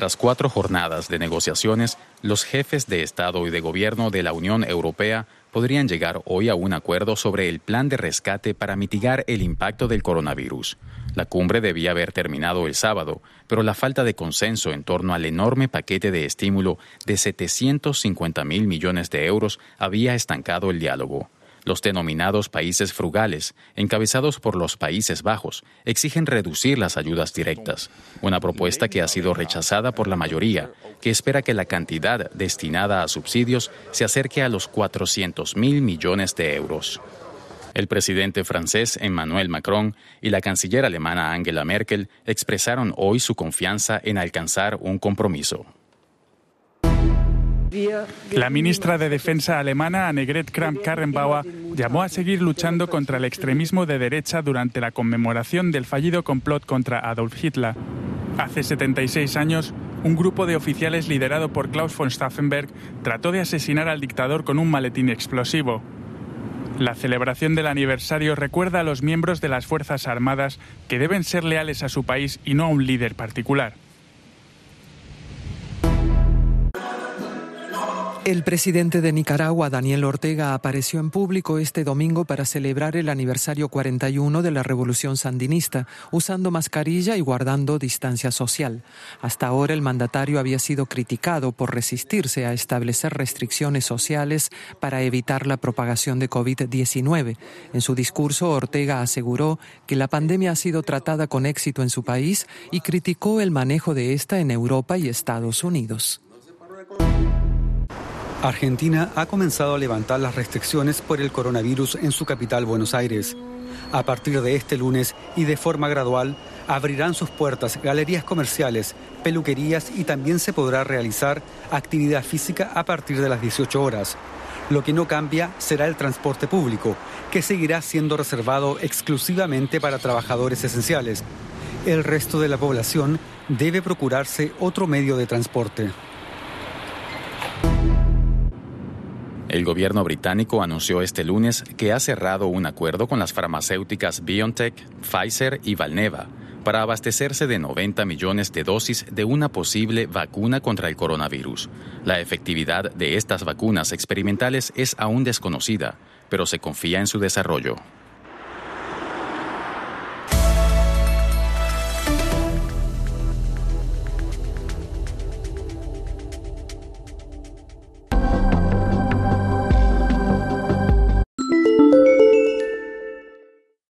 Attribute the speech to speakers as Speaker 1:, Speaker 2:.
Speaker 1: Tras cuatro jornadas de negociaciones, los jefes de Estado y de Gobierno de la Unión Europea podrían llegar hoy a un acuerdo sobre el plan de rescate para mitigar el impacto del coronavirus. La cumbre debía haber terminado el sábado, pero la falta de consenso en torno al enorme paquete de estímulo de 750 mil millones de euros había estancado el diálogo. Los denominados países frugales, encabezados por los Países Bajos, exigen reducir las ayudas directas, una propuesta que ha sido rechazada por la mayoría, que espera que la cantidad destinada a subsidios se acerque a los 400 mil millones de euros. El presidente francés Emmanuel Macron y la canciller alemana Angela Merkel expresaron hoy su confianza en alcanzar un compromiso.
Speaker 2: La ministra de Defensa alemana Annegret Kramp-Karrenbauer llamó a seguir luchando contra el extremismo de derecha durante la conmemoración del fallido complot contra Adolf Hitler. Hace 76 años, un grupo de oficiales liderado por Klaus von Stauffenberg trató de asesinar al dictador con un maletín explosivo. La celebración del aniversario recuerda a los miembros de las Fuerzas Armadas que deben ser leales a su país y no a un líder particular.
Speaker 3: El presidente de Nicaragua, Daniel Ortega, apareció en público este domingo para celebrar el aniversario 41 de la revolución sandinista, usando mascarilla y guardando distancia social. Hasta ahora el mandatario había sido criticado por resistirse a establecer restricciones sociales para evitar la propagación de COVID-19. En su discurso, Ortega aseguró que la pandemia ha sido tratada con éxito en su país y criticó el manejo de esta en Europa y Estados Unidos.
Speaker 4: Argentina ha comenzado a levantar las restricciones por el coronavirus en su capital, Buenos Aires. A partir de este lunes y de forma gradual, abrirán sus puertas galerías comerciales, peluquerías y también se podrá realizar actividad física a partir de las 18 horas. Lo que no cambia será el transporte público, que seguirá siendo reservado exclusivamente para trabajadores esenciales. El resto de la población debe procurarse otro medio de transporte.
Speaker 1: El gobierno británico anunció este lunes que ha cerrado un acuerdo con las farmacéuticas BioNTech, Pfizer y Valneva para abastecerse de 90 millones de dosis de una posible vacuna contra el coronavirus. La efectividad de estas vacunas experimentales es aún desconocida, pero se confía en su desarrollo.